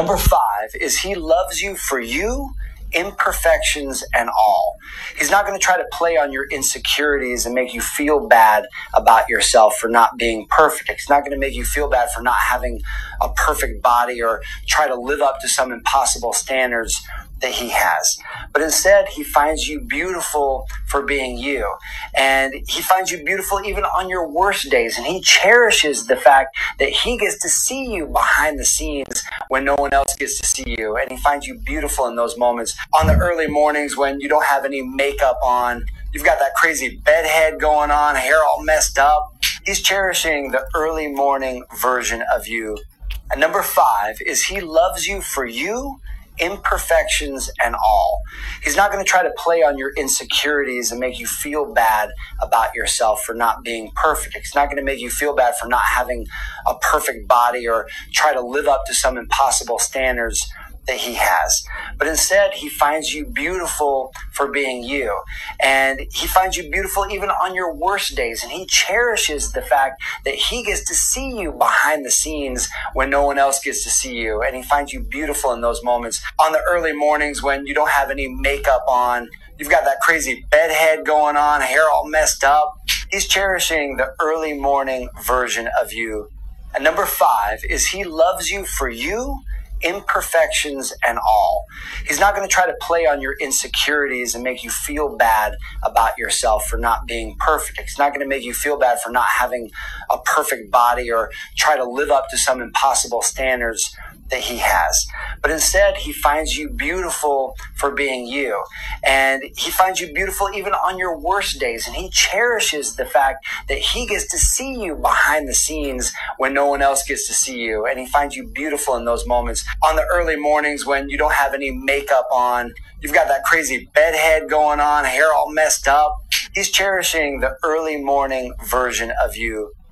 Number five is he loves you for you, imperfections and all. He's not going to try to play on your insecurities and make you feel bad about yourself for not being perfect. He's not going to make you feel bad for not having a perfect body or try to live up to some impossible standards that he has. But instead, he finds you beautiful for being you. And he finds you beautiful even on your worst days. And he cherishes the fact that he gets to see you behind the scenes when no one else gets to see you. And he finds you beautiful in those moments. On the early mornings when you don't have any makeup on, you've got that crazy bedhead going on, hair all messed up. He's cherishing the early morning version of you. And number five is he loves you for you imperfections and all. He's not going to try to play on your insecurities and make you feel bad about yourself for not being perfect. He's not going to make you feel bad for not having a perfect body or try to live up to some impossible standards that he has. But instead, he finds you beautiful for being you. And he finds you beautiful even on your worst days. And he cherishes the fact that he gets to see you behind the scenes when no one else gets to see you. And he finds you beautiful in those moments. On the early mornings when you don't have any makeup on, you've got that crazy bedhead going on, hair all messed up. He's cherishing the early morning version of you. And number five is he loves you for you imperfections and all. He's not going to try to play on your insecurities and make you feel bad about yourself for not being perfect. He's not going to make you feel bad for not having a perfect body or try to live up to some impossible standards that he has. But instead, he finds you beautiful for being you. And he finds you beautiful even on your worst days. And he cherishes the fact that he gets to see you behind the scenes when no one else gets to see you. And he finds you beautiful in those moments. On the early mornings when you don't have any makeup on, you've got that crazy bedhead going on, hair all messed up. He's cherishing the early morning version of you